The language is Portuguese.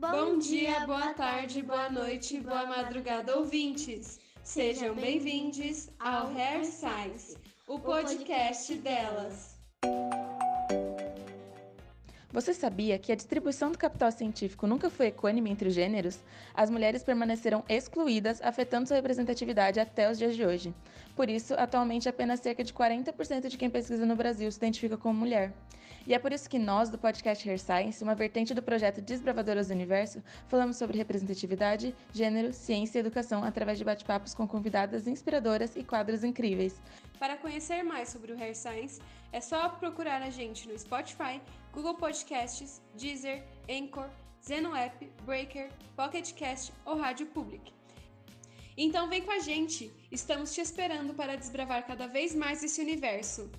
Bom dia, boa tarde, boa noite, boa madrugada, ouvintes. Sejam bem-vindos ao Hair Science, o podcast delas. Você sabia que a distribuição do capital científico nunca foi equânime entre os gêneros? As mulheres permaneceram excluídas, afetando sua representatividade até os dias de hoje. Por isso, atualmente apenas cerca de 40% de quem pesquisa no Brasil se identifica como mulher. E é por isso que nós, do podcast Hair Science, uma vertente do projeto Desbravadoras do Universo, falamos sobre representatividade, gênero, ciência e educação através de bate-papos com convidadas inspiradoras e quadros incríveis. Para conhecer mais sobre o Hair Science, é só procurar a gente no Spotify, Google Podcasts, Deezer, Anchor, Zeno App, Breaker, Pocket Cast ou Rádio Public. Então vem com a gente! Estamos te esperando para desbravar cada vez mais esse universo.